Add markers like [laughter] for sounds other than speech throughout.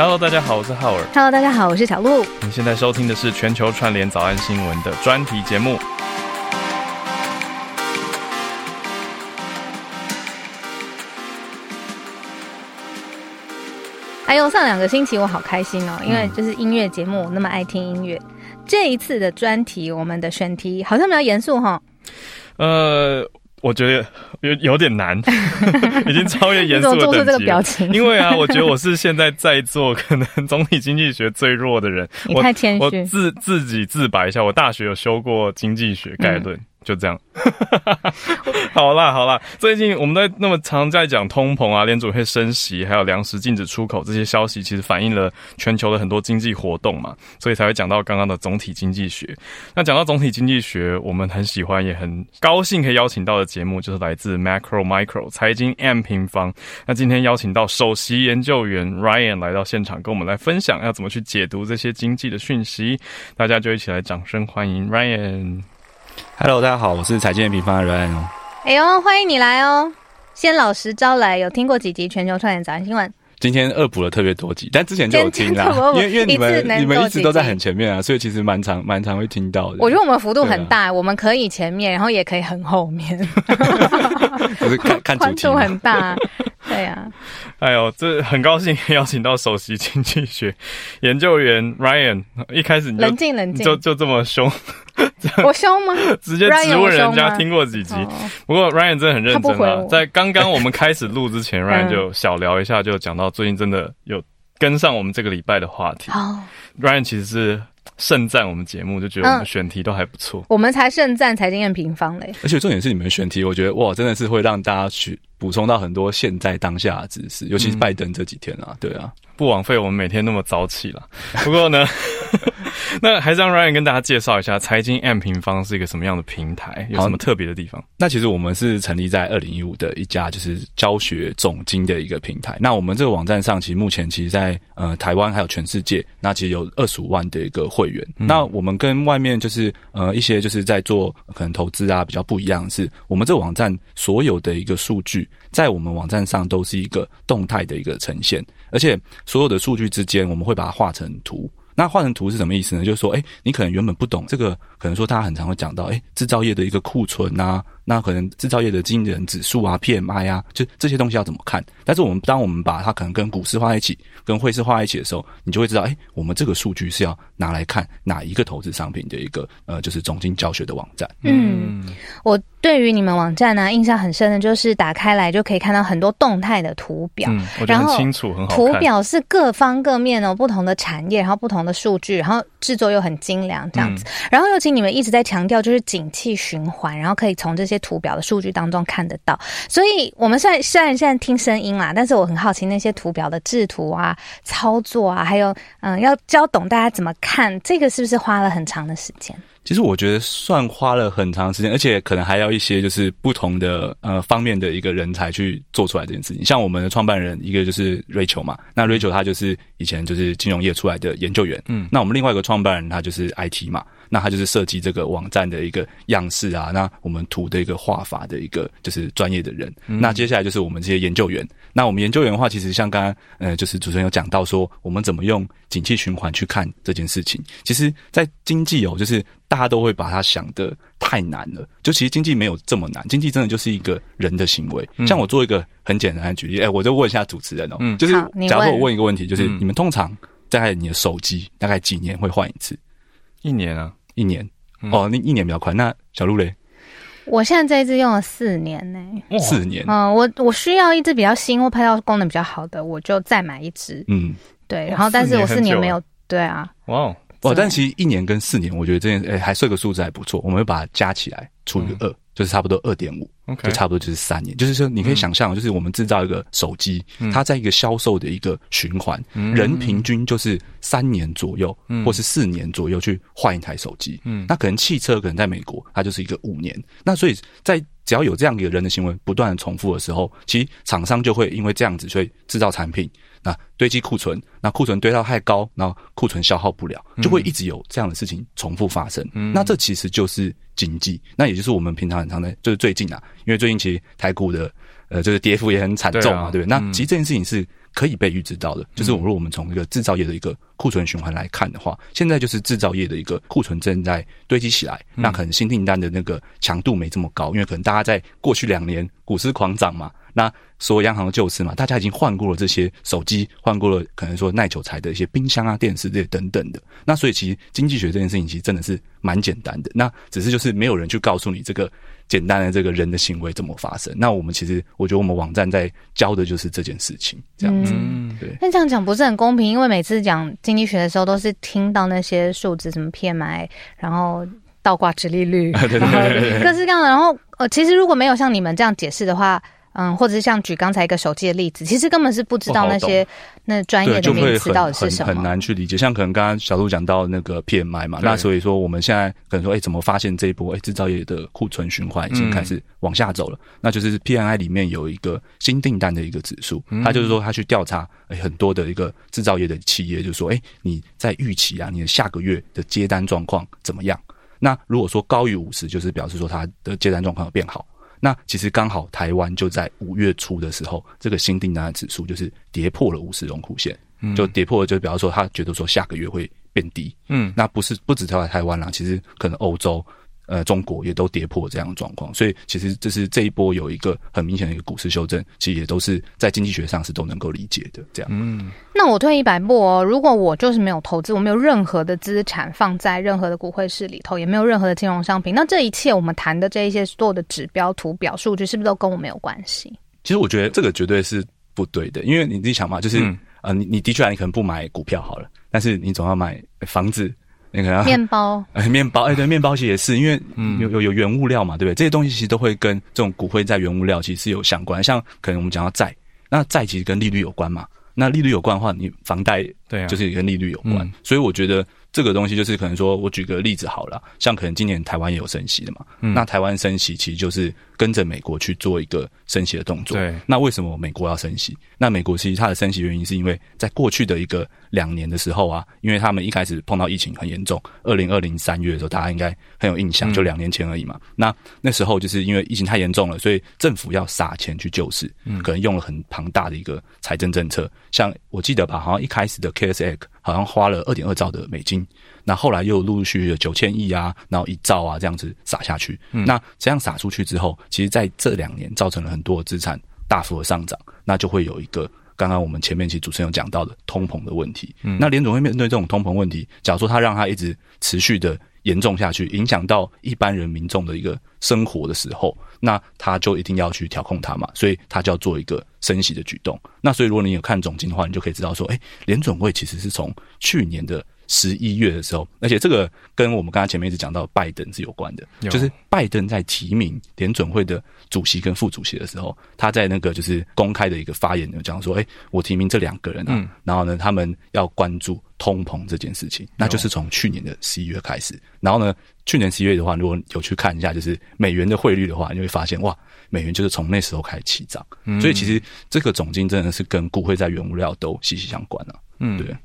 Hello，大家好，我是浩尔。Hello，大家好，我是小鹿。你现在收听的是全球串联早安新闻的专题节目。哎呦，上两个星期我好开心哦，因为就是音乐节目，我那么爱听音乐。这一次的专题，我们的选题好像比较严肃哈。呃，我觉得有有点难，[laughs] 已经超越严肃的等级了。表情？因为啊，我觉得我是现在在座可能总体经济学最弱的人。你我太谦虚。我自自己自白一下，我大学有修过经济学概论，嗯就这样。[laughs] 好啦好啦，最近我们在那么常在讲通膨啊，联储会升息，还有粮食禁止出口这些消息，其实反映了全球的很多经济活动嘛，所以才会讲到刚刚的总体经济学。那讲到总体经济学，我们很喜欢也很高兴可以邀请到的节目，就是来自 Macro Micro 财经 M 平方。那今天邀请到首席研究员 Ryan 来到现场，跟我们来分享要怎么去解读这些经济的讯息。大家就一起来掌声欢迎 Ryan。Hello，大家好，我是财经平方的哦。哎呦，欢迎你来哦！先老实招来，有听过几集全球串联早安新闻？今天恶补了特别多集，但之前就有听啦今天特别，因为因为你们你们一直都在很前面啊，所以其实蛮常蛮常会听到的。我觉得我们幅度很大，我们可以前面，然后也可以很后面，[laughs] 就是看看主 [laughs] 宽度。很大。对啊，[laughs] 哎呦，这很高兴邀请到首席经济学研究员 Ryan。一开始你就冷静冷静。就就这么凶，[laughs] 我凶吗？直接质问人家听过几集。哦不过 Ryan 真的很认真啊，在刚刚我们开始录之前，Ryan 嗯就小聊一下，就讲到最近真的有跟上我们这个礼拜的话题。好，Ryan 其实是盛赞我们节目，就觉得我们嗯选题都还不错。我们才盛赞财经验平方嘞。而且重点是你们选题，我觉得哇，真的是会让大家去补充到很多现在当下的知识，尤其是嗯拜登这几天啊，对啊。不枉费我们每天那么早起了。[laughs] 不过呢，[laughs] 那还是让 Ryan 跟大家介绍一下财经 M 平方是一个什么样的平台，有什么特别的地方？那其实我们是成立在二零一五的一家就是教学总经的一个平台。那我们这个网站上，其实目前其实在呃台湾还有全世界，那其实有二十五万的一个会员。那我们跟外面就是呃一些就是在做可能投资啊比较不一样的是，我们这个网站所有的一个数据，在我们网站上都是一个动态的一个呈现，而且所有的数据之间，我们会把它画成图。那画成图是什么意思呢？就是说，哎、你可能原本不懂这个，可能说大家很常会讲到，哎、制造业的一个库存啊，那可能制造业的经理人指数啊、PMI 啊，就这些东西要怎么看？但是我们当我们把它可能跟股市画在一起，跟汇市画在一起的时候，你就会知道，哎、我们这个数据是要拿来看哪一个投资商品的一个呃，就是总经教学的网站。嗯，我对于你们网站呢、印象很深的就是打开来就可以看到很多动态的图表。嗯，我觉得然后很清楚，很好。图表是各方各面哦，不同的产业，然后不同的数据，然后制作又很精良这样子。然后尤其你们一直在强调就是景气循环，然后可以从这些图表的数据当中看得到。所以我们虽然虽然现在听声音啦，但是我很好奇那些图表的制图啊、操作啊，还有嗯，要教懂大家怎么看，这个是不是花了很长的时间？其实我觉得算花了很长时间，而且可能还要一些就是不同的呃方面的一个人才去做出来这件事情。像我们的创办人，一个就是 Rachel 嘛，那 Rachel 她就是以前就是金融业出来的研究员，嗯那我们另外一个创办人他就是 IT 嘛，那他就是设计这个网站的一个样式啊，那我们图的一个画法的一个就是专业的人。那接下来就是我们这些研究员。那我们研究员的话，其实像刚刚呃，就是主持人有讲到说，我们怎么用景气循环去看这件事情。其实，在经济哦，就是大家都会把它想的太难了。就其实经济没有这么难，经济真的就是一个人的行为。像我做一个很简单的举例，哎、我就问一下主持人哦，嗯就是假如我问问一个问题，就是嗯你们通常在你的手机大概几年会换一次？一年啊，一年？嗯哦，那一年比较快。那小鹿嘞，我现在这一支用了四年呢、哇四年。嗯，我我需要一支比较新或拍照功能比较好的，我就再买一支。嗯，对，然后但是我四年没有，对啊，哇哦，但其实一年跟四年，我觉得这件哎、还算个数字还不错。我们会把它加起来除以二、就是差不多二点五，就差不多就是三年。就是说，你可以想象，就是我们制造一个手机，它在一个销售的一个循环，嗯人平均就是三年左右，嗯或是四年左右去换一台手机。嗯那可能汽车可能在美国，它就是一个五年。那所以在只要有这样一个人的行为不断的重复的时候，其实厂商就会因为这样子，所以制造产品，那堆积库存，那库存堆到太高，然后库存消耗不了，就会一直有这样的事情重复发生。嗯。那这其实就是经济，那也就是我们平常很常的，就是最近啊，因为最近其实台股的呃，就是跌幅也很惨重嘛，对不对？那嗯。其实这件事情是可以被预知到的，就是如果我们从一个制造业的一个库存循环来看的话，现在就是制造业的一个库存正在堆积起来，那可能新订单的那个强度没这么高，因为可能大家在过去两年股市狂涨嘛，那所有央行的救市嘛，大家已经换过了这些手机，换过了可能说耐久材的一些冰箱啊、电视这些等等的。那所以其实经济学这件事情其实真的是蛮简单的，那只是就是没有人去告诉你这个简单的这个人的行为怎么发生。那我们其实我觉得我们网站在教的就是这件事情，这样子。嗯，对，那这样讲不是很公平，因为每次讲经济学的时候，都是听到那些数字，什么 PMI，然后倒挂直利率，[laughs] 对对然后对对各式各样的。然后呃，其实如果没有像你们这样解释的话，嗯，或者是像举刚才一个手机的例子，其实根本是不知道那些那专业，的名词到底是什么。很难去理解。像可能刚刚小鹿讲到那个 PMI 嘛，那所以说我们现在可能说，哎、怎么发现这一波哎制造业的库存循环已经开始往下走了？那就是 PMI 里面有一个新订单的一个指数，它就是说它去调查哎很多的一个制造业的企业，就说哎你在预期啊，你的下个月的接单状况怎么样？那如果说高于五十，就是表示说它的接单状况有变好。那其实刚好台湾就在五月初的时候，这个新订单的指数就是跌破了五十荣枯线，就跌破了，就比方说他觉得说下个月会变低。嗯，那不是不止在台湾啦，其实可能欧洲、呃中国也都跌破这样的状况，所以其实这是这一波有一个很明显的一个股市修正，其实也都是在经济学上是都能够理解的。这样，嗯，那我退一百步哦，如果我就是没有投资，我没有任何的资产放在任何的股汇市里头，也没有任何的金融商品，那这一切我们谈的这一些所有的指标、图表、数据，是不是都跟我没有关系？其实我觉得这个绝对是不对的，因为你自己想嘛，就是、嗯呃，你你的确啊你可能不买股票好了，但是你总要买房子，你可能要面包，哎，面包，哎，对，面包其实也是，因为嗯有有有原物料嘛，对不对？这些东西其实都会跟这种骨灰在原物料其实是有相关。像可能我们讲到债，那债其实跟利率有关嘛。那利率有关的话，你房贷对啊，就是跟利率有关。嗯所以我觉得这个东西就是可能说，我举个例子好了，像可能今年台湾也有升息的嘛，嗯那台湾升息其实就是跟着美国去做一个升息的动作。对那为什么美国要升息？那美国其实它的升息原因是因为在过去的一个两年的时候啊，因为他们一开始碰到疫情很严重，二零二零三月的时候，大家应该很有印象，嗯就两年前而已嘛。那那时候就是因为疫情太严重了，所以政府要撒钱去救市，嗯可能用了很庞大的一个财政政策。像我记得吧，好像一开始的 KS Act 好像花了二点二兆的美金，那后来又陆陆续续的九千亿啊，然后一兆啊这样子撒下去。那这样撒出去之后，其实在这两年造成了很多的资产大幅的上涨，那就会有一个。刚刚我们前面其实主持人有讲到的通膨的问题，那联总会面对这种通膨问题，假如说他让它一直持续的严重下去，影响到一般人民众的一个生活的时候，那他就一定要去调控它嘛，所以他就要做一个升息的举动。那所以如果你有看总金的话，你就可以知道说，哎，联准会其实是从去年的十一月的时候，而且这个跟我们刚才前面一直讲到拜登是有关的，就是拜登在提名联准会的主席跟副主席的时候，他在那个就是公开的一个发言有讲说，哎，我提名这两个人啊，嗯然后呢，他们要关注通膨这件事情，那就是从去年的十一月开始。然后呢，去年十一月的话，如果有去看一下，就是美元的汇率的话，你会发现哇，美元就是从那时候开始起涨。嗯所以其实这个总金真的是跟股会在原物料都息息相关啊。嗯对，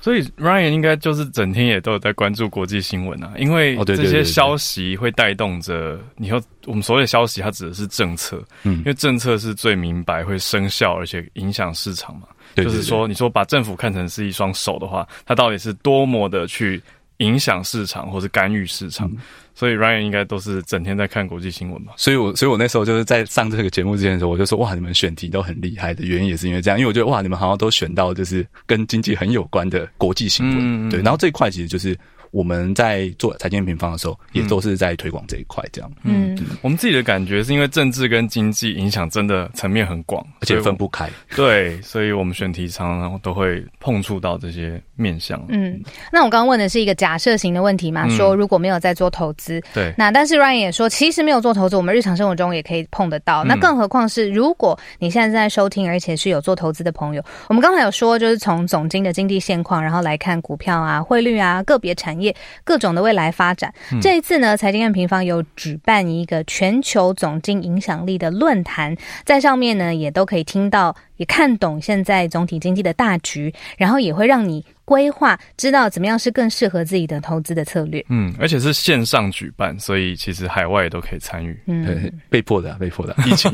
所以 Ryan 应该就是整天也都有在关注国际新闻啊，因为这些消息会带动着你说我们所谓的消息，它指的是政策，嗯。因为政策是最明白会生效而且影响市场嘛。对就是说，你说把政府看成是一双手的话，它到底是多么的去影响市场或是干预市场？嗯所以 Ryan 应该都是整天在看国际新闻嘛？所以我所以我那时候就是在上这个节目之前的时候，我就说哇，你们选题都很厉害的原因也是因为这样，因为我觉得哇，你们好像都选到就是跟经济很有关的国际新闻，嗯嗯嗯对，然后这一块其实就是我们在做财经平方的时候，也都是在推广这一块这样，嗯，我们自己的感觉是因为政治跟经济影响真的层面很广，而且分不开。对，所以我们选题常常都会碰触到这些面向。嗯，那我刚刚问的是一个假设型的问题嘛，嗯。说如果没有在做投资，对，那但是 Ryan 也说，其实没有做投资，我们日常生活中也可以碰得到。嗯。那更何况是如果你现在正在收听，而且是有做投资的朋友，我们刚才有说，就是从总经的经济现况，然后来看股票啊、汇率啊、个别产业各种的未来发展。这一次呢，财经院平方有举办一个全球总经影响力的论坛，在上面呢也都可以听到。也看懂现在总体经济的大局，然后也会让你规划，知道怎么样是更适合自己的投资的策略。嗯，而且是线上举办，所以其实海外也都可以参与。嗯，被迫的，被迫的，[laughs] 疫情，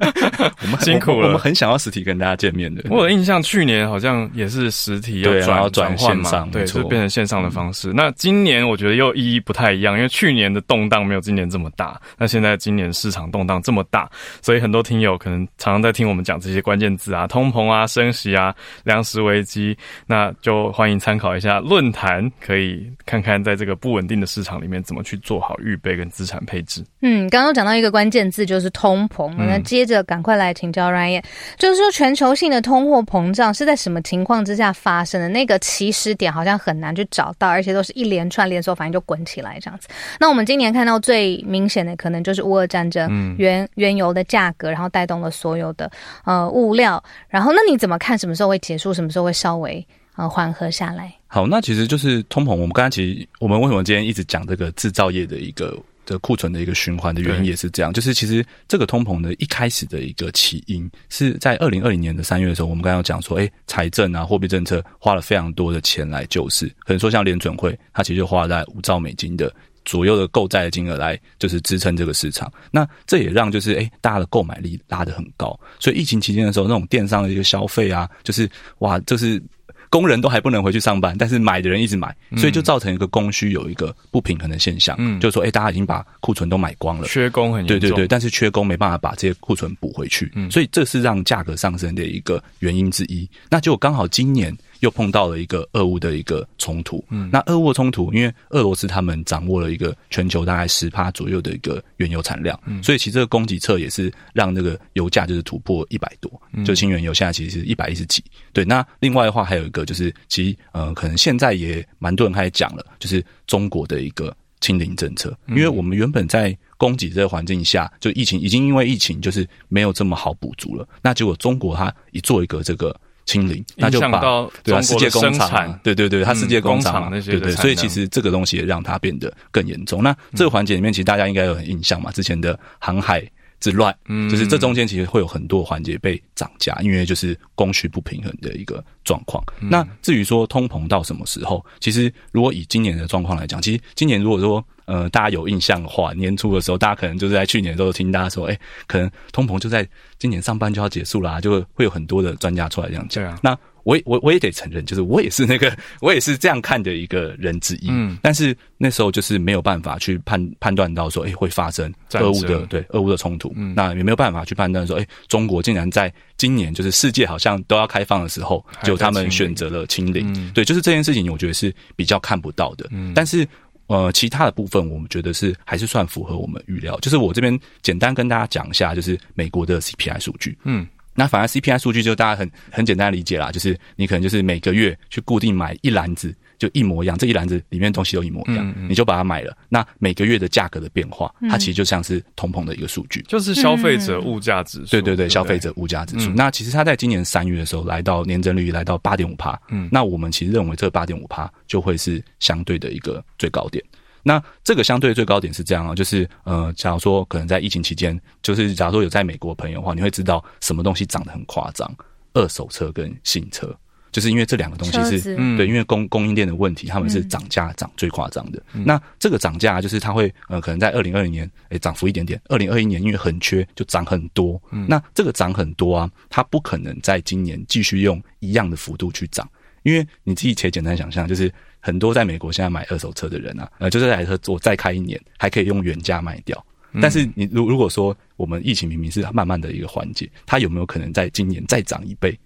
[laughs] 我们辛苦了，我们很想要实体跟大家见面的。我有印象，去年好像也是实体要转转线上，对，就变成线上的方式。那今年我觉得又意义不太一样，因为去年的动荡没有今年这么大。那现在今年市场动荡这么大，所以很多听友可能常常在听我们讲这些关键字啊，通膨啊，升息啊，粮食危机，那就欢迎参考一下论坛，可以看看在这个不稳定的市场里面怎么去做好预备跟资产配置。嗯，刚刚讲到一个关键字就是通膨，那接着赶快来请教 Ryan，就是说全球性的通货膨胀是在什么情况之下发生的？那个起始点好像很难去找到，而且都是一连串连锁反应就滚起来这样子。那我们今年看到最明显的可能就是乌俄战争，原原油的价格，然后带动了所有的呃物料。然后那你怎么看什么时候会结束，什么时候会稍微呃缓和下来？好，那其实就是通膨。我们刚才其实我们为什么今天一直讲这个制造业的一个。的库存的一个循环的原因也是这样，就是其实这个通膨的一开始的一个起因是在二零二零年的三月的时候，我们刚刚讲说，哎，财政啊，货币政策花了非常多的钱来救市，可能说像联准会，它其实就花在五兆美金的左右的购债的金额来，就是支撑这个市场。那这也让就是哎，大家的购买力拉得很高，所以疫情期间的时候，那种电商的一个消费啊，就是哇，就是。工人都还不能回去上班，但是买的人一直买，所以就造成一个供需有一个不平衡的现象。嗯，就是说，哎，大家已经把库存都买光了，缺工很严重。对对对，但是缺工没办法把这些库存补回去，所以这是让价格上升的一个原因之一。那就刚好今年。又碰到了一个俄乌的一个冲突，嗯，那俄乌冲突，因为俄罗斯他们掌握了一个全球大概十帕左右的一个原油产量，嗯，所以其实这个供给侧也是让那个油价就是突破一百多，就新原油现在其实是一百一十几，对。那另外的话还有一个就是，其实呃，可能现在也蛮多人开始讲了，就是中国的一个清零政策，因为我们原本在供给这个环境下，就疫情已经因为疫情就是没有这么好补足了，那结果中国它一做一个这个。清零，那就把对啊，世界工厂，对对对，它世界工厂那些，对对，所以其实这个东西也让它变得更严重。那这个环节里面，其实大家应该有很印象嘛，之前的航海之乱，嗯，就是这中间其实会有很多环节被涨价，因为就是供需不平衡的一个状况。那至于说通膨到什么时候，其实如果以今年的状况来讲，其实今年如果说。呃，大家有印象的话，年初的时候，大家可能就是在去年的时候听大家说，哎，可能通膨就在今年上半就要结束啦，就会有很多的专家出来这样讲。那我我我也得承认，就是 [laughs] 我也是那个我也是这样看的一个人之一。嗯，但是那时候就是没有办法去判判断到说，哎，会发生俄乌的对俄乌的冲突。嗯，那也没有办法去判断说，哎，中国竟然在今年就是世界好像都要开放的时候，就他们选择了清零。对，就是这件事情，我觉得是比较看不到的。嗯，但是。呃，其他的部分我们觉得是还是算符合我们预料。就是我这边简单跟大家讲一下，就是美国的 CPI 数据。嗯，那反而 CPI 数据就大家很很简单理解啦，就是你可能就是每个月去固定买一篮子，就一模一样，这一篮子里面东西都一模一样，你就把它买了。那每个月的价格的变化，它其实就像是通膨的一个数据，就是消费者物价指数。对对对，消费者物价指数。那其实它在今年三月的时候来到年增率来到八点五帕。嗯，那我们其实认为这八点五帕就会是相对的一个最高点。那这个相对最高点是这样啊，就是呃，假如说可能在疫情期间，就是假如说有在美国朋友的话，你会知道什么东西涨得很夸张，二手车跟新车，就是因为这两个东西是对，因为供供应链的问题，他们是涨价涨最夸张的。那这个涨价就是它会呃，可能在二零二零年诶涨幅一点点，二零二一年因为很缺就涨很多。那这个涨很多啊，它不可能在今年继续用一样的幅度去涨，因为你自己且简单想象就是。很多在美国现在买二手车的人啊，呃，就这台车我再开一年还可以用原价卖掉。但是你如如果说我们疫情明明是慢慢的一个缓解，它有没有可能在今年再涨一倍？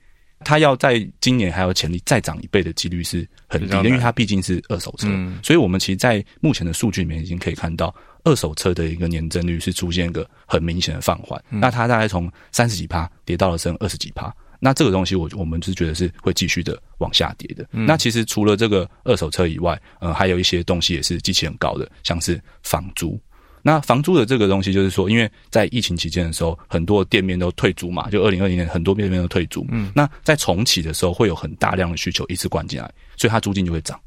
它要在今年还有潜力再涨一倍的几率是很低的，因为它毕竟是二手车。所以我们其实，在目前的数据里面已经可以看到，二手车的一个年增率是出现一个很明显的放缓。那它大概从三十几趴跌到了剩二十几趴。那这个东西，我我们是觉得是会继续的往下跌的。那其实除了这个二手车以外，呃，还有一些东西也是机器很高的，像是房租。那房租的这个东西，就是说，因为在疫情期间的时候，很多店面都退租嘛，就二零二零年很多店面都退租。嗯，那在重启的时候，会有很大量的需求一次灌进来，所以它租金就会涨。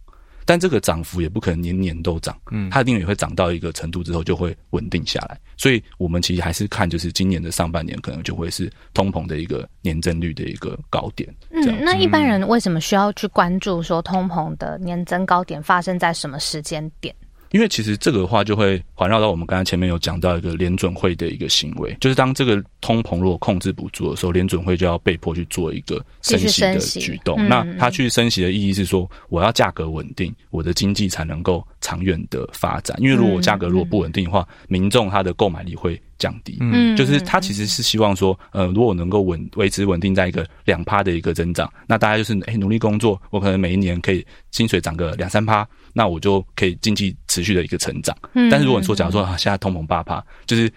但这个涨幅也不可能年年都涨，嗯，它一定也会涨到一个程度之后就会稳定下来。所以我们其实还是看，就是今年的上半年可能就会是通膨的一个年增率的一个高点。嗯，那一般人为什么需要去关注说通膨的年增高点发生在什么时间点？因为其实这个的话就会环绕到我们刚才前面有讲到一个联准会的一个行为，就是当这个通膨如果控制不住的时候，联准会就要被迫去做一个升息的举动。那它去升息的意义是说，我要价格稳定，我的经济才能够长远的发展。因为如果价格如果不稳定的话，民众他的购买力会降低。嗯，就是他其实是希望说，呃，如果能够稳维持稳定在一个两趴的一个增长，那大家就是哎努力工作，我可能每一年可以薪水涨个两三趴。那我就可以经济持续的一个成长，但是如果你说，假如说啊，现在通膨八趴，就是。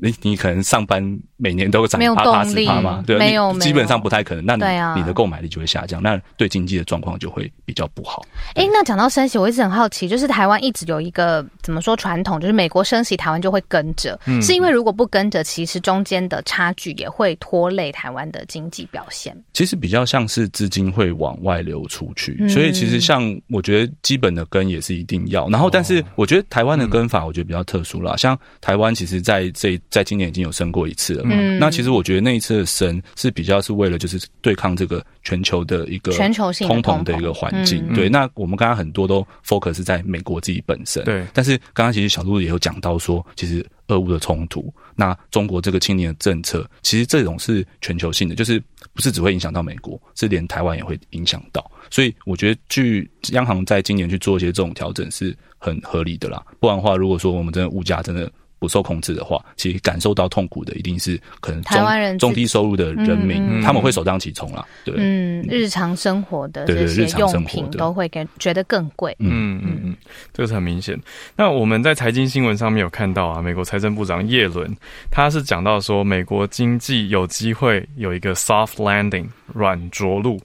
你你可能上班每年都涨八八十趴吗？对，没有，基本上不太可能。那你你的购买力就会下降，那对经济的状况就会比较不好。哎，那讲到升息，我一直很好奇，就是台湾一直有一个怎么说传统，就是美国升息，台湾就会跟着，是因为如果不跟着，其实中间的差距也会拖累台湾的经济表现。其实比较像是资金会往外流出去，所以其实像我觉得基本的跟也是一定要。然后，但是我觉得台湾的跟法，我觉得比较特殊啦。像台湾其实在这。在今年已经有升过一次了，嗯，那其实我觉得那一次的升是比较是为了就是对抗这个全球的一个全球性通膨的一个环境，对。那我们刚刚很多都 focus 在美国自己本身，对。但是刚刚其实小鹿也有讲到说，其实俄乌的冲突，那中国这个青年的政策，其实这种是全球性的，就是不是只会影响到美国，是连台湾也会影响到。所以我觉得去央行在今年去做一些这种调整是很合理的啦。不然的话，如果说我们真的物价真的。不受控制的话，其实感受到痛苦的一定是可能台湾人中低收入的人民，他们会首当其冲啦。对，嗯，日常生活的这些用品都会给觉得更贵。嗯嗯嗯，这个是很明显。那我们在财经新闻上面有看到啊，美国财政部长耶伦他是讲到说，美国经济有机会有一个 soft landing 软着陆。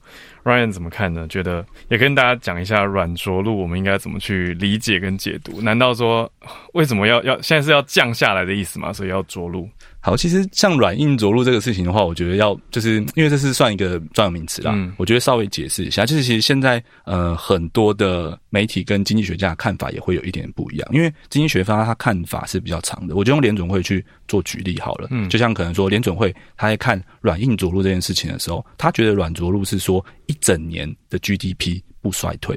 Ryan 怎么看呢？觉得也跟大家讲一下软着陆，我们应该怎么去理解跟解读？难道说为什么要要现在是要降下来的意思吗？所以要着陆？好，其实像软硬着陆这个事情的话，我觉得要就是因为这是算一个专有名词啦，我觉得稍微解释一下，就是其实现在呃很多的媒体跟经济学家看法也会有一点不一样，因为经济学家他看法是比较长的，我就用联准会去做举例好了，嗯，就像可能说联准会他在看软硬着陆这件事情的时候，他觉得软着陆是说一整年的 GDP 不衰退，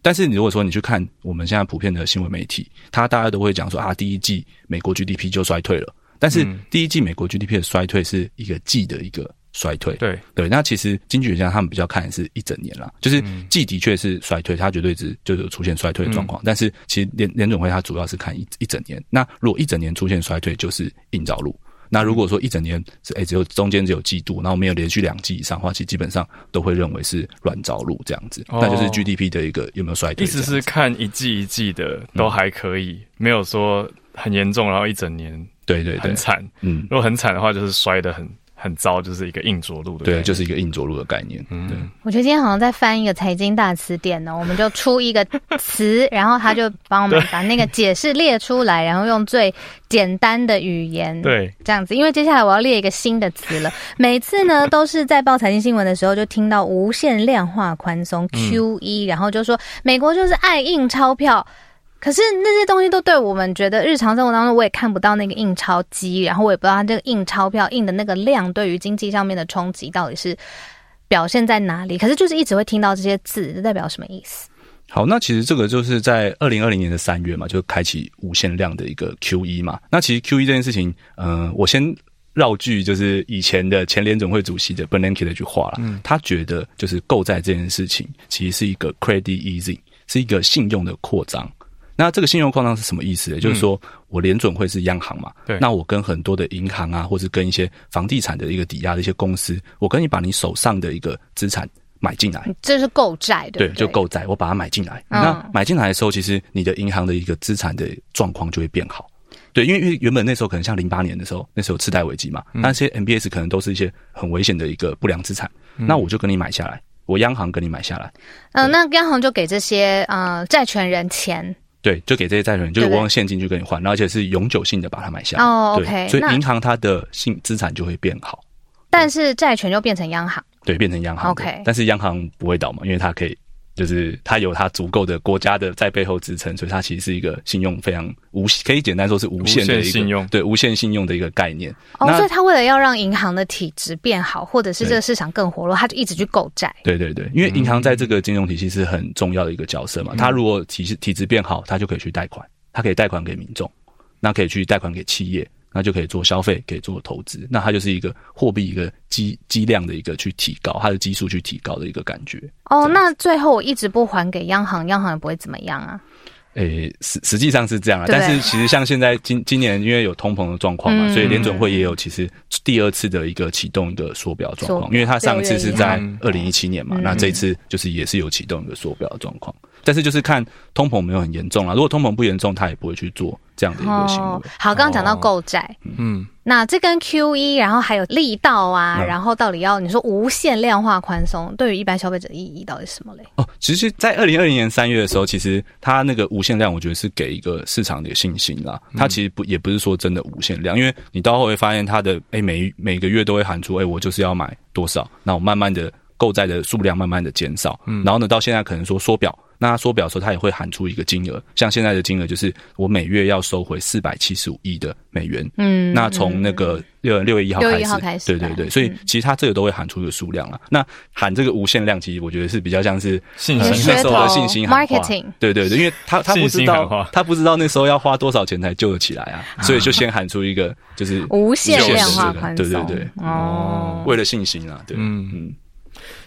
但是你如果说你去看我们现在普遍的新闻媒体，他大家都会讲说啊第一季美国 GDP 就衰退了。但是第一季美国 GDP 的衰退是一个季的一个衰退，对对。那其实经济学家他们比较看的是一整年啦，就是季的确是衰退，它绝对值就有出现衰退的状况。但是其实联联总会它主要是看一一整年。那如果一整年出现衰退，就是硬着陆。那如果说一整年是哎只有中间只有季度，然后没有连续两季以上的话，其实基本上都会认为是软着陆这样子。那就是 GDP 的一个有没有衰退？意思是看一季一季的都还可以，没有说很严重，然后一整年。对对，很惨。嗯，如果很惨的话，就是摔得很很糟，就是一个硬着陆的。对，就是一个硬着陆的概念。嗯，对。我觉得今天好像在翻一个财经大词典呢，我们就出一个词，然后他就帮我们把那个解释列出来，然后用最简单的语言，对，这样子。因为接下来我要列一个新的词了。每次呢，都是在报财经新闻的时候，就听到无限量化宽松 QE，然后就说美国就是爱印钞票。可是那些东西都对我们觉得日常生活当中，我也看不到那个印钞机，然后我也不知道它这个印钞票印的那个量对于经济上面的冲击到底是表现在哪里。可是就是一直会听到这些字，这代表什么意思？好，那其实这个就是在二零二零年的三月嘛，就开启无限量的一个 Q E 嘛。那其实 Q E 这件事情，嗯，我先绕句，就是以前的前联总会主席的 Bernanke 的一句话了。嗯，他觉得就是购债这件事情其实是一个 credit easing，是一个信用的扩张。那这个信用扩张是什么意思？就是说我联准会是央行嘛，对。那我跟很多的银行啊，或是跟一些房地产的一个抵押的一些公司，我跟你把你手上的一个资产买进来，这是购债，对，就购债，我把它买进来。那买进来的时候，其实你的银行的一个资产的状况就会变好，对，因为因为原本那时候可能像零八年的时候，那时候次贷危机嘛，那些 MBS 可能都是一些很危险的一个不良资产，那我就跟你买下来，我央行跟你买下来，嗯，那央行就给这些呃债权人钱。对，就给这些债权人，就是我用现金去跟你换，而且是永久性的把它买下。哦，OK。所以银行它的性资产就会变好，但是债权就变成央行。对，变成央行。OK。但是央行不会倒嘛，因为它可以就是它有它足够的国家的在背后支撑，所以它其实是一个信用非常无，可以简单说是无限的一个信用，对无限信用的一个概念。哦，所以它为了要让银行的体质变好，或者是这个市场更活络，它就一直去购债。对对对，因为银行在这个金融体系是很重要的一个角色嘛。它如果体体质变好，它就可以去贷款，它可以贷款给民众，那可以去贷款给企业。那就可以做消费，可以做投资，那它就是一个货币一个基基量的一个去提高，它的基数去提高的一个感觉。哦，那最后我一直不还给央行，央行也不会怎么样啊？诶，实实际上是这样啊，但是其实像现在今今年因为有通膨的状况嘛，所以联准会也有其实第二次的一个启动一个缩表状况，因为它上一次是在二零一七年嘛，那这一次就是也是有启动一个缩表的状况。但是就是看通膨没有很严重啊，如果通膨不严重，他也不会去做这样的一个行为。好，刚刚讲到购债，嗯，那这跟 Q E，然后还有力道啊，然后到底要你说无限量化宽松，对于一般消费者意义到底是什么嘞？哦，其实，在二零二零年三月的时候，其实它那个无限量，我觉得是给一个市场的信心啦。它其实不也不是说真的无限量，因为你到后会发现它的哎每每个月都会喊出哎我就是要买多少，那我慢慢的购债的数量慢慢的减少，嗯，然后呢到现在可能说缩表。那他缩表的时候，他也会喊出一个金额，像现在的金额就是我每月要收回四百七十五亿的美元。嗯，那从那个六六月一号开始，对对对，所以其实他这个都会喊出一个数量了。那喊这个无限量，其实我觉得是比较像是信心那时候的信心 marketing。对对对，因为他他不知道他不知道那时候要花多少钱才救得起来啊，所以就先喊出一个就是无限量化宽松。对对对，哦，为了信心啊，对，嗯嗯。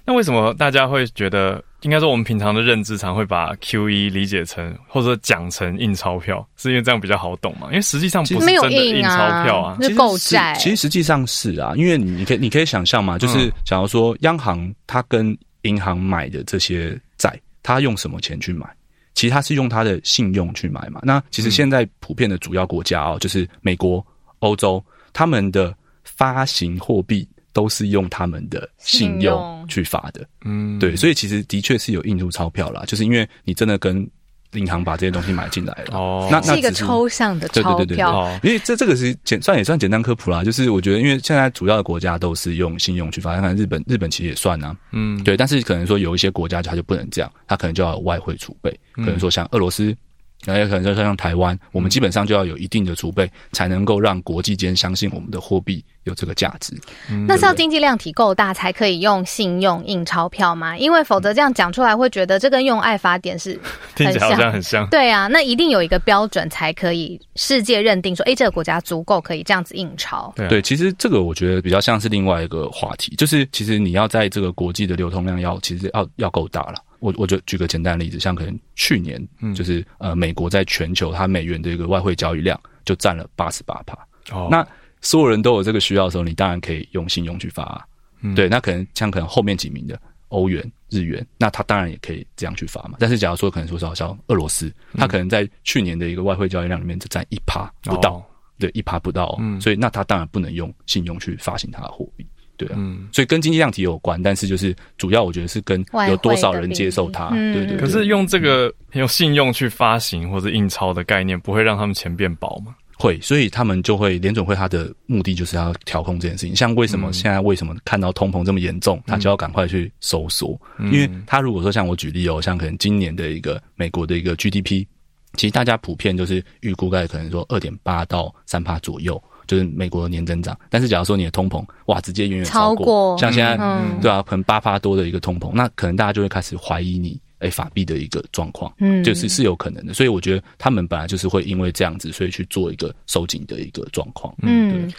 那为什么大家会觉得？应该说，我们平常的认知常会把 Q E 理解成或者讲成印钞票，是因为这样比较好懂嘛？因为实际上不是真的印钞票啊，是购债。其实实际上是啊，因为你可以你可以想象嘛，就是假如说央行它跟银行买的这些债，它用什么钱去买？其实它是用它的信用去买嘛。那其实现在普遍的主要国家哦，就是美国、欧洲，他们的发行货币。都是用他们的信用去发的，嗯，对，所以其实的确是有印度钞票啦，就是因为你真的跟银行把这些东西买进来了，哦，那是一个抽象的钞票，因为这这个是简算也算简单科普啦，就是我觉得因为现在主要的国家都是用信用去发，看日本日本其实也算啊，嗯，对，但是可能说有一些国家它就不能这样，它可能就要有外汇储备，可能说像俄罗斯。然后也可能就像台湾，我们基本上就要有一定的储备，才能够让国际间相信我们的货币有这个价值。那是要经济量体够大才可以用信用印钞票吗？因为否则这样讲出来会觉得这跟用爱法典是 [laughs] 听起来好像很像。对啊，那一定有一个标准才可以世界认定说，哎，这个国家足够可以这样子印钞。对，其实这个我觉得比较像是另外一个话题，就是其实你要在这个国际的流通量要其实要要够大了。我我就举个简单的例子，像可能去年，嗯就是呃，美国在全球它美元的一个外汇交易量就占了八十八帕。哦，那所有人都有这个需要的时候，你当然可以用信用去发。对，那可能像可能后面几名的欧元、日元，那他当然也可以这样去发嘛。但是假如说可能说是好像俄罗斯，他可能在去年的一个外汇交易量里面只占一趴不到，对，一趴不到，所以那他当然不能用信用去发行他的货币。对啊，所以跟经济量体有关，但是就是主要我觉得是跟有多少人接受它。对对。可是用这个用信用去发行或者印钞的概念，不会让他们钱变薄吗？会，所以他们就会联准会它的目的就是要调控这件事情。像为什么现在为什么看到通膨这么严重，他就要赶快去收缩？因为他如果说像我举例哦，像可能今年的一个美国的一个 GDP，其实大家普遍就是预估概可能说二点八到三帕左右。就是美国的年增长，但是假如说你的通膨哇，直接远远超过，像现在对啊，可能八八多的一个通膨，那可能大家就会开始怀疑你哎法币的一个状况，嗯，就是是有可能的。所以我觉得他们本来就是会因为这样子，所以去做一个收紧的一个状况。嗯，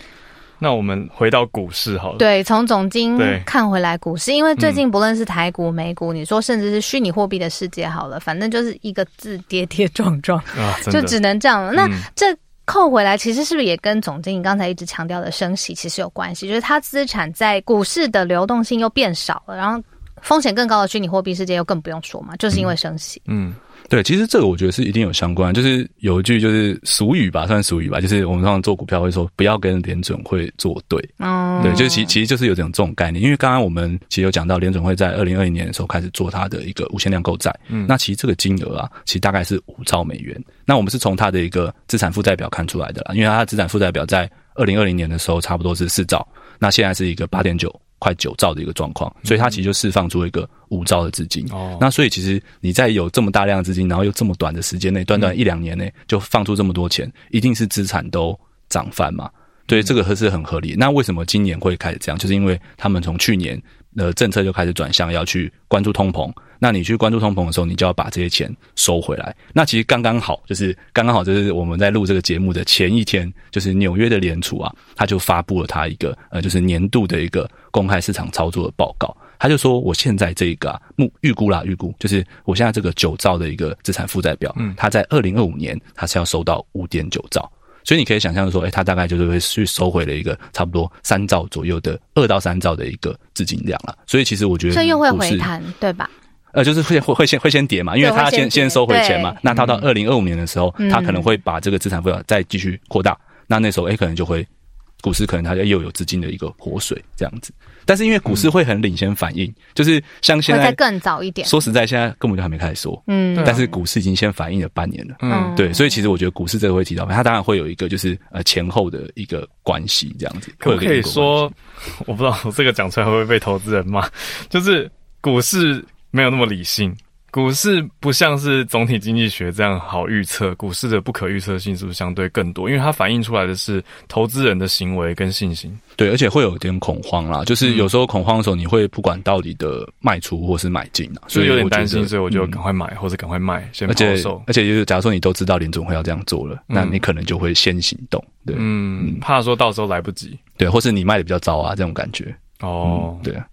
那我们回到股市好了，对，从总金看回来股市，因为最近不论是台股、美股，你说甚至是虚拟货币的世界好了，反正就是一个字跌跌撞撞啊，就只能这样了。那这。扣回来，其实是不是也跟总经理刚才一直强调的升息其实有关系？就是它资产在股市的流动性又变少了，然后风险更高的虚拟货币世界又更不用说嘛，就是因为升息。嗯。对，其实这个我觉得是一定有相关，就是有一句就是俗语吧，算俗语吧，就是我们通常做股票会说不要跟联准会作对。哦，对，就是其其实就是有这种这种概念，因为刚刚我们其实有讲到联准会在二零二零年的时候开始做它的一个无限量购债，嗯，那其实这个金额啊，其实大概是五兆美元。那我们是从它的一个资产负债表看出来的啦，因为它的资产负债表在二零二零年的时候差不多是四兆，那现在是一个八点九。快九兆的一个状况，所以它其实就释放出一个五兆的资金。哦，那所以其实你在有这么大量的资金，然后又这么短的时间内，短短一两年内就放出这么多钱，一定是资产都涨翻嘛？对，这个是很合理。那为什么今年会开始这样？就是因为他们从去年的政策就开始转向，要去关注通膨。那你去关注通膨的时候，你就要把这些钱收回来。那其实刚刚好，就是刚刚好，就是我们在录这个节目的前一天，就是纽约的联储啊，他就发布了他一个呃，就是年度的一个公开市场操作的报告。他就说，我现在这个啊，目预估啦，预估就是我现在这个九兆的一个资产负债表，嗯，它在二零二五年它是要收到五点九兆。所以你可以想象说，哎，他大概就是会去收回了一个差不多三兆左右的二到三兆的一个资金量了。所以其实我觉得，这又会回弹，对吧？呃，就是会会会先会先跌嘛，因为他先先收回钱嘛。那他到二零二五年的时候，他可能会把这个资产负债再继续扩大。那那时候，哎，可能就会股市可能它又有资金的一个活水这样子。但是因为股市会很领先反应，就是像现在更早一点。说实在，现在根本就还没开始说，嗯，但是股市已经先反应了半年了，嗯，对，所以其实我觉得股市这个会提到，它当然会有一个就是呃前后的一个关系这样子。可不可以说，我不知道我这个讲出来会不会被投资人骂，就是股市没有那么理性。股市不像是总体经济学这样好预测，股市的不可预测性是不是相对更多？因为它反映出来的是投资人的行为跟信心。对，而且会有点恐慌啦，就是有时候恐慌的时候，你会不管到底的卖出或是买进啊，所以有点担心，所以我就赶快买或者赶快卖，先抛售。而且就是假如说你都知道联总会要这样做了，那你可能就会先行动。对，嗯，怕说到时候来不及。对，或是你卖的比较早啊，这种感觉。哦，对啊，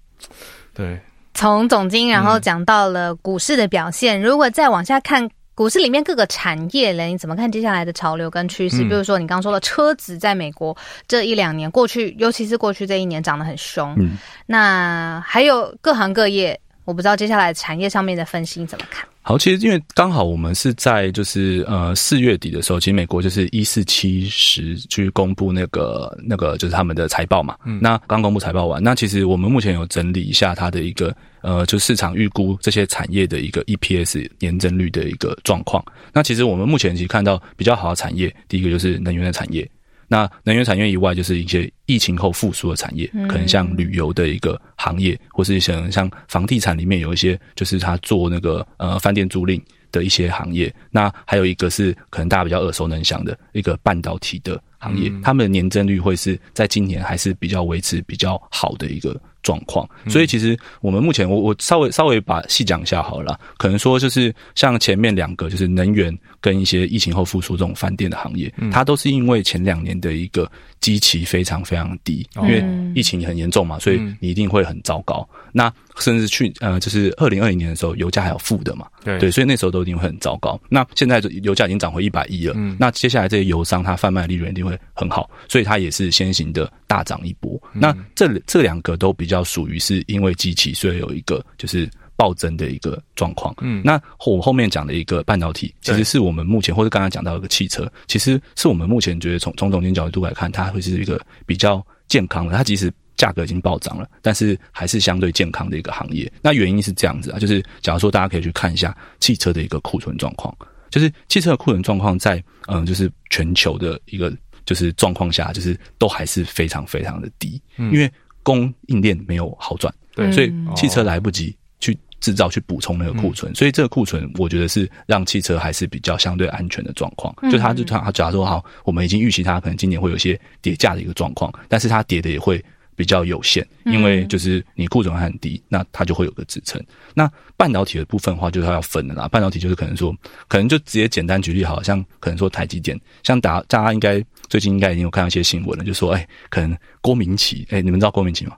对。从总经，然后讲到了股市的表现。如果再往下看，股市里面各个产业呢，你怎么看接下来的潮流跟趋势？比如说你刚刚说的车子，在美国这一两年过去，尤其是过去这一年涨得很凶。嗯，那还有各行各业，我不知道接下来产业上面的分析怎么看。好，其实因为刚好我们是在就是呃四月底的时候，其实美国就是一四七十去公布那个那个就是他们的财报嘛。嗯，那刚公布财报完，那其实我们目前有整理一下它的一个呃，就市场预估这些产业的一个 EPS 年增率的一个状况。那其实我们目前其实看到比较好的产业，第一个就是能源的产业。那能源产业以外，就是一些疫情后复苏的产业，可能像旅游的一个行业，或是像像房地产里面有一些，就是他做那个呃饭店租赁的一些行业。那还有一个是可能大家比较耳熟能详的一个半导体的行业，他们的年增率会是在今年还是比较维持比较好的一个。状况，所以其实我们目前，我我稍微稍微把细讲一下好了。可能说就是像前面两个，就是能源跟一些疫情后复苏这种饭店的行业，它都是因为前两年的一个基期非常非常低，因为疫情很严重嘛，所以你一定会很糟糕。那甚至去呃，就是二零二零年的时候，油价还有负的嘛，对，所以那时候都一定会很糟糕。那现在油价已经涨回一百一了，那接下来这些油商它贩卖利润一定会很好，所以它也是先行的大涨一波。那这这两个都比较属于是因为机器，所以有一个就是暴增的一个状况。嗯，那我后面讲的一个半导体，其实是我们目前或者刚刚讲到一个汽车，其实是我们目前觉得从从总经角度来看，它会是一个比较健康的。它即使价格已经暴涨了，但是还是相对健康的一个行业。那原因是这样子啊，就是假如说大家可以去看一下汽车的一个库存状况，就是汽车的库存状况在嗯，就是全球的一个就是状况下，就是都还是非常非常的低，因为供应链没有好转，对，所以汽车来不及去制造去补充那个库存，所以这个库存我觉得是让汽车还是比较相对安全的状况。就它就它假如说好，我们已经预期它可能今年会有一些跌价的一个状况，但是它跌的也会。比较有限，因为就是你库存很低，那它就会有个支撑。那半导体的部分的话，就是它要分的啦。半导体就是可能说，可能就直接简单举例，好像可能说台积电，像大大家应该最近应该已经有看到一些新闻了，就说哎，可能郭明奇，哎，你们知道郭明奇吗？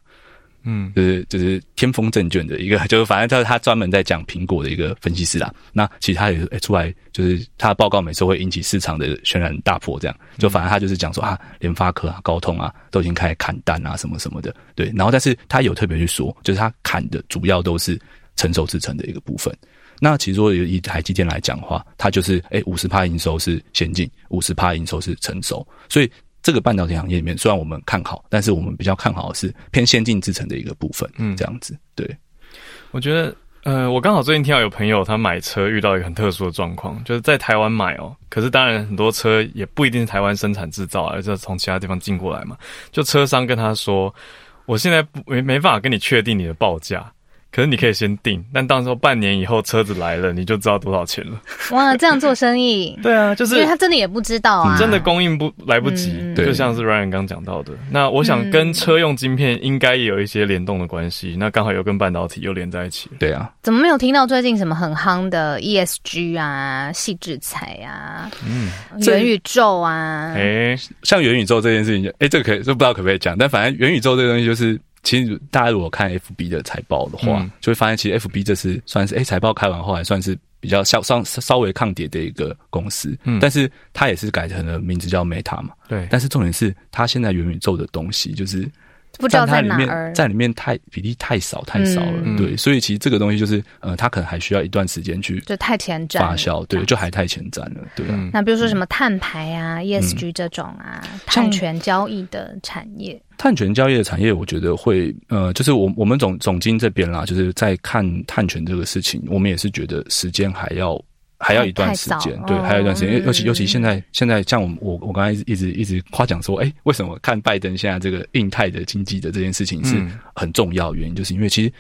嗯，就是就是天风证券的一个，[laughs] 就是反正他他专门在讲苹果的一个分析师啦。那其实他也出来，就是他的报告每次会引起市场的轩然大波，这样就反正他就是讲说啊，联发科啊、高通啊都已经开始砍单啊，什么什么的。对，然后但是他有特别去说，就是他砍的主要都是成熟制成的一个部分。那其实说以台积电来讲的话，它就是哎五十趴营收是先进，五十趴营收是成熟，所以。这个半导体行业里面，虽然我们看好，但是我们比较看好的是偏先进制程的一个部分。嗯，这样子。对，我觉得，呃，我刚好最近听到有朋友他买车遇到一个很特殊的状况，就是在台湾买哦，可是当然很多车也不一定是台湾生产制造，而是从其他地方进过来嘛。就车商跟他说。我现在不没没办法跟你确定你的报价。可是你可以先定，但到时候半年以后车子来了，你就知道多少钱了。哇，这样做生意？对啊，就是因为他真的也不知道啊，真的供应不来不及，就像是 Ryan 刚讲到的。那我想跟车用晶片应该也有一些联动的关系，那刚好又跟半导体又连在一起。对啊，怎么没有听到最近什么很夯的 ESG 啊、细制材啊、嗯、元宇宙啊？哎，像元宇宙这件事情，哎，这个可以，这不知道可不可以讲。但反正元宇宙这个东西就是。其实大家如果看 F B 的财报的话，就会发现其实 F B 这次算是哎财报开完后还算是比较稍稍稍微抗跌的一个公司，嗯，但是它也是改成了名字叫 Meta 嘛，对，但是重点是它现在元宇宙的东西就是。不知道在里面，在里面太比例太少太少了，对，所以其实这个东西就是呃，它可能还需要一段时间去就太前瞻。发酵，对，就还太前瞻了，对。那比如说什么碳排啊、ESG 这种啊，碳权交易的产业，碳权交易的产业，我觉得会呃，就是我我们总总经这边啦，就是在看碳权这个事情，我们也是觉得时间还要。还要一段时间，对，还有一段时间，尤其尤其现在现在像我我我刚才一直一直夸奖说，哎，为什么看拜登现在这个印太的经济的这件事情是很重要原因，就是因为其实。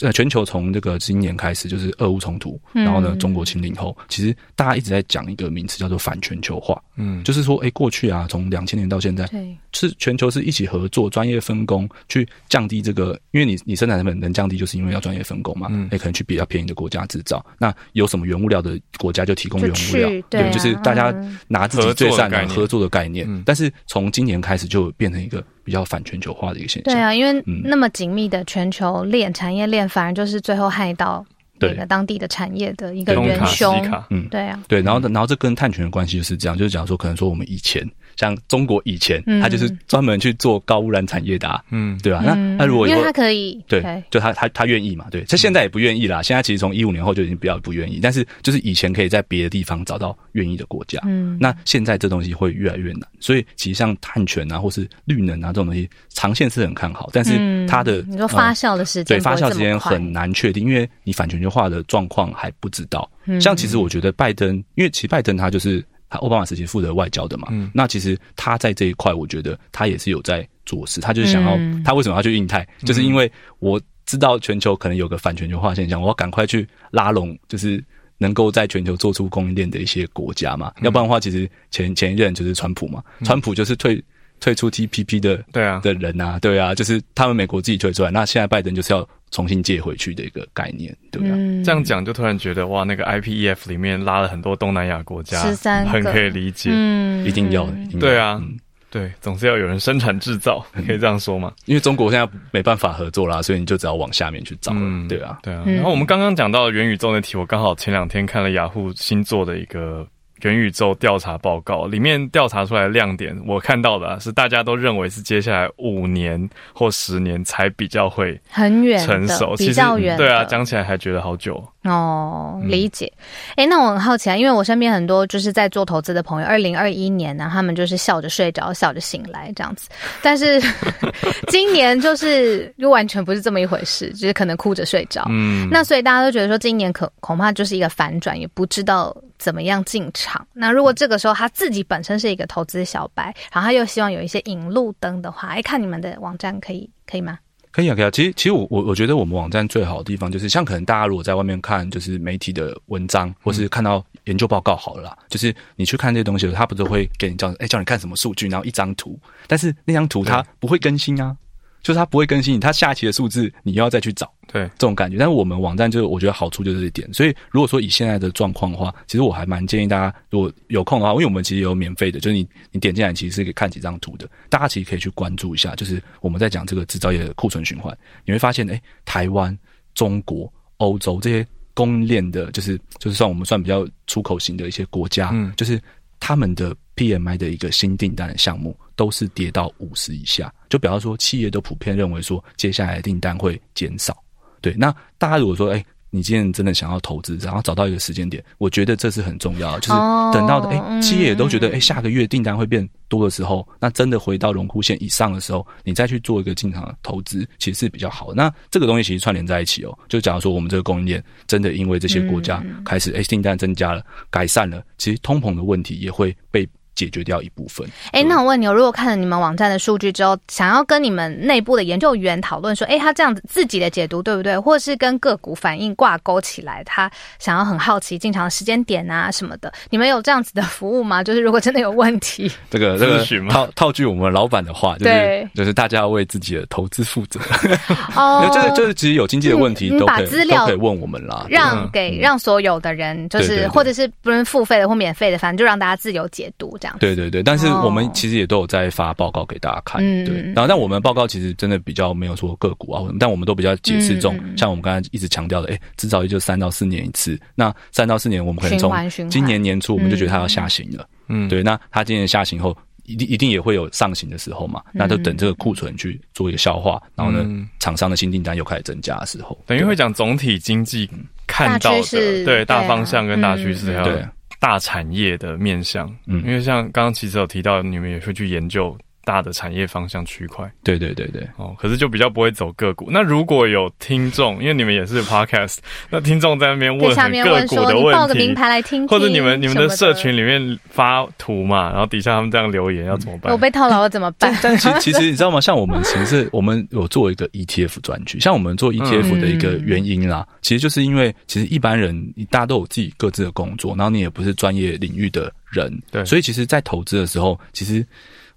呃，全球从这个今年开始就是俄乌冲突，然后呢，中国侵领后，其实大家一直在讲一个名词叫做反全球化。嗯，就是说，哎，过去啊，从两千年到现在，对，是全球是一起合作、专业分工去降低这个，因为你你生产成本能降低，就是因为要专业分工嘛。嗯，哎，可能去比较便宜的国家制造，那有什么原物料的国家就提供原物料，对，就是大家拿自己最擅长合作的概念。但是从今年开始就变成一个。比较反全球化的一个现象。对啊，因为那么紧密的全球链产业链，反而就是最后害到那个当地的产业的一个元凶。嗯，对啊，对，然后然后这跟碳权的关系就是这样，就是讲说，可能说我们以前。像中国以前，他就是专门去做高污染产业的，嗯，对吧？那那如果因为他可以，对，就他他他愿意嘛，对，他现在也不愿意啦。现在其实从一五年后就已经比较不愿意，但是就是以前可以在别的地方找到愿意的国家，嗯，那现在这东西会越来越难。所以其实像碳权啊，或是绿能啊这种东西，长线是很看好，但是它的你说发酵的时间，对发酵时间很难确定，因为你反全球化的状况还不知道。像其实我觉得拜登，因为其实拜登他就是。他奥巴马时期负责外交的嘛，那其实他在这一块，我觉得他也是有在做事。他就是想要，他为什么要去印太？就是因为我知道全球可能有个反全球化现象，我要赶快去拉拢，就是能够在全球做出供应链的一些国家嘛。要不然的话，其实前前一任就是川普嘛，川普就是退退出 T P P 的对啊的人啊，对啊，就是他们美国自己退出来。那现在拜登就是要。重新借回去的一个概念，对不对？这样讲就突然觉得哇，那个 IPEF 里面拉了很多东南亚国家，十三很可以理解，嗯，一定要，对啊，对，总是要有人生产制造，可以这样说吗？因为中国现在没办法合作啦，所以你就只要往下面去找了，对啊，对啊。然后我们刚刚讲到元宇宙那题，我刚好前两天看了雅虎新做的一个。元宇宙调查报告里面调查出来的亮点，我看到的是大家都认为是接下来五年或十年才比较会很远成熟，比较远。对啊，讲起来还觉得好久哦。理解。哎，那我很好奇啊，因为我身边很多就是在做投资的朋友，二零二一年呢，他们就是笑着睡着，笑着醒来这样子。[laughs] 但是 [laughs] 今年就是又完全不是这么一回事，就是可能哭着睡着。嗯。那所以大家都觉得说，今年可恐怕就是一个反转，也不知道。怎么样进场？那如果这个时候他自己本身是一个投资小白，然后他又希望有一些引路灯的话，哎，看你们的网站可以可以吗？可以啊，可以啊。其实，其实我我我觉得我们网站最好的地方就是，像可能大家如果在外面看就是媒体的文章，或是看到研究报告好了，就是你去看这些东西，他不是会给你叫哎叫你看什么数据，然后一张图，但是那张图它不会更新啊。就是它不会更新你，它下期的数字你要再去找，对这种感觉。但是我们网站就是我觉得好处就是这一点。所以如果说以现在的状况的话，其实我还蛮建议大家，如果有空的话，因为我们其实有免费的，就是你你点进来其实是可以看几张图的。大家其实可以去关注一下，就是我们在讲这个制造业的库存循环，你会发现，哎，台湾、中国、欧洲这些供应链的，就是就是算我们算比较出口型的一些国家，嗯，就是他们的 PMI 的一个新订单的项目。都是跌到五十以下，就比方说企业都普遍认为说，接下来订单会减少。对，那大家如果说，哎，你今天真的想要投资，然后找到一个时间点，我觉得这是很重要的，就是等到的，哎，企业也都觉得，哎，下个月订单会变多的时候，那真的回到荣枯线以上的时候，你再去做一个进场的投资，其实是比较好。那这个东西其实串联在一起哦，就假如说我们这个供应链真的因为这些国家开始，哎，订单增加了，改善了，其实通膨的问题也会被。解决掉一部分。哎，那我问你，如果看了你们网站的数据之后，想要跟你们内部的研究员讨论说，哎，他这样子自己的解读对不对？或者是跟个股反应挂钩起来，他想要很好奇进场的时间点啊什么的，[laughs] 你们有这样子的服务吗？就是如果真的有问题，[laughs] 这个这个套套句我们老板的话，就是就是大家要为自己的投资负责。[laughs] 哦，就是就是其实有经济的问题，都可以都可以问我们啦，让给让所有的人，就是或者是不论付费的或免费的，反正就让大家自由解读这样。对对对，但是我们其实也都有在发报告给大家看，对。然后但我们报告其实真的比较没有说个股啊，但我们都比较解释这种，像我们刚才一直强调的，哎，至少也就三到四年一次。那三到四年，我们可能从今年年初我们就觉得它要下行了，嗯，对。那它今年下行后。一定一定也会有上行的时候嘛？那就等这个库存去做一个消化，然后呢，厂商的新订单又开始增加的时候，等于会讲总体经济看到的对大方向跟大趋势，还有大产业的面向。嗯，因为像刚刚其实有提到，你们也会去研究。大的产业方向区块，对对对对，哦，可是就比较不会走个股。那如果有听众，因为你们也是 podcast，那听众在那边问个股的问题，或者你们你们的社群里面发图嘛，然后底下他们这样留言要怎么办？我被套牢了怎么办？但其其实你知道吗？像我们其实我们有做一个 ETF 专区，像我们做 ETF 的一个原因啦，其实就是因为其实一般人大家都有自己各自的工作，然后你也不是专业领域的人，对，所以其实，在投资的时候，其实。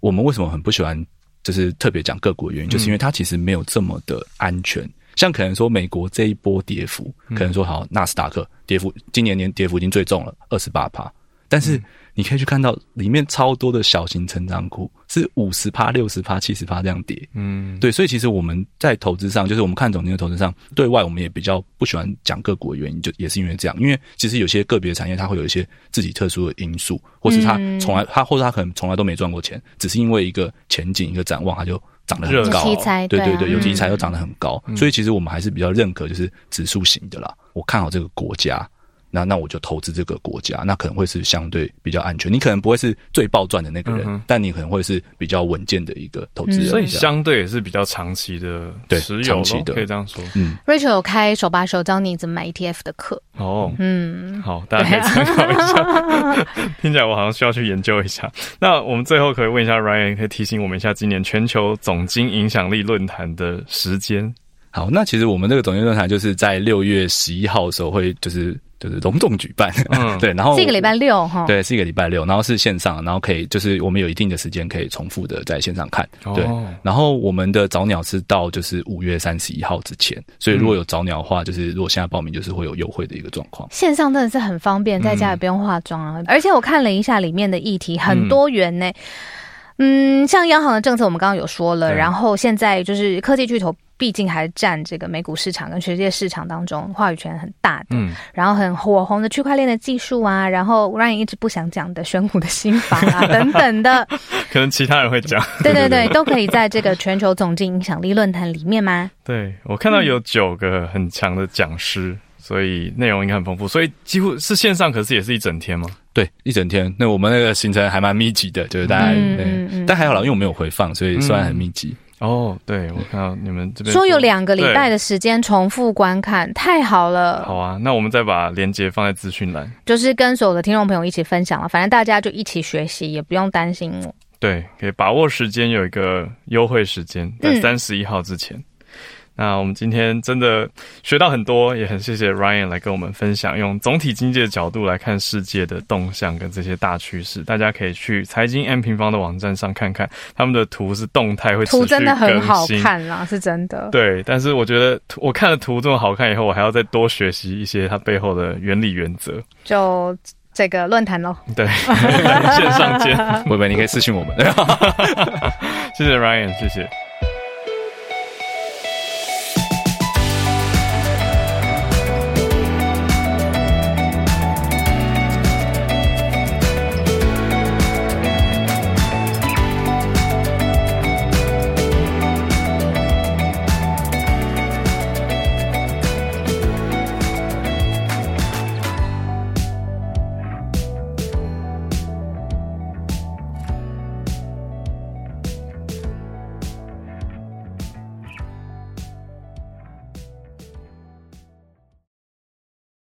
我们为什么很不喜欢，就是特别讲个股的原因，就是因为它其实没有这么的安全。像可能说美国这一波跌幅，可能说好纳斯达克跌幅，今年年跌幅已经最重了，二十八趴，但是。你可以去看到里面超多的小型成长股是五十趴、六十趴、七十趴这样跌，嗯，对，所以其实我们在投资上，就是我们看总经的投资上，对外我们也比较不喜欢讲个股的原因，就也是因为这样，因为其实有些个别产业它会有一些自己特殊的因素，或是它从来它或者它可能从来都没赚过钱，只是因为一个前景一个展望，它就涨得很高，对对对，有题材又涨得很高，所以其实我们还是比较认可就是指数型的啦，我看好这个国家。那那我就投资这个国家，那可能会是相对比较安全。你可能不会是最暴赚的那个人，但你可能会是比较稳健的一个投资人。所以相对也是比较长期的，对，长期的可以这样说。嗯，Rachel 有开手把手教你怎么买 ETF 的课。哦，嗯，好，大家可以参考一下。[laughs] 听起来我好像需要去研究一下。那我们最后可以问一下 Ryan，可以提醒我们一下今年全球总经影响力论坛的时间。好，那其实我们这个总经论坛就是在六月十一号的时候会就是。就是隆重举办，嗯，[laughs] 对，然后是一个礼拜六哈，对，是一个礼拜六，然后是线上，然后可以就是我们有一定的时间可以重复的在线上看，对，然后我们的早鸟是到就是五月三十一号之前，所以如果有早鸟的话，就是如果现在报名就是会有优惠的一个状况。线上真的是很方便，在家也不用化妆啊，而且我看了一下里面的议题很多元呢，嗯，像央行的政策我们刚刚有说了，然后现在就是科技巨头。毕竟还占这个美股市场跟全世界市场当中话语权很大的，嗯，然后很火红的区块链的技术啊，然后让人一直不想讲的选股的心法啊等等的，[laughs] 可能其他人会讲，对对对，[laughs] 都可以在这个全球总经影响力论坛里面吗？对我看到有九个很强的讲师，所以内容应该很丰富，所以几乎是线上，可是也是一整天吗？对，一整天。那我们那个行程还蛮密集的，就是大家，但还好啦，因为我没有回放，所以虽然很密集。哦，对，我看到你们这边说有两个礼拜的时间重复观看，太好了。好啊，那我们再把链接放在资讯栏，就是跟所有的听众朋友一起分享了。反正大家就一起学习，也不用担心我。对，可以把握时间，有一个优惠时间，在三十一号之前。那我们今天真的学到很多，也很谢谢 Ryan 来跟我们分享，用总体经济的角度来看世界的动向跟这些大趋势。大家可以去财经 M 平方的网站上看看，他们的图是动态，会图真的很好看啦，是真的。对，但是我觉得我看了图这么好看以后，我还要再多学习一些它背后的原理原则。就这个论坛喽，对，[laughs] 线上见，[laughs] 微微你可以私信我们。[laughs] 谢谢 Ryan，谢谢。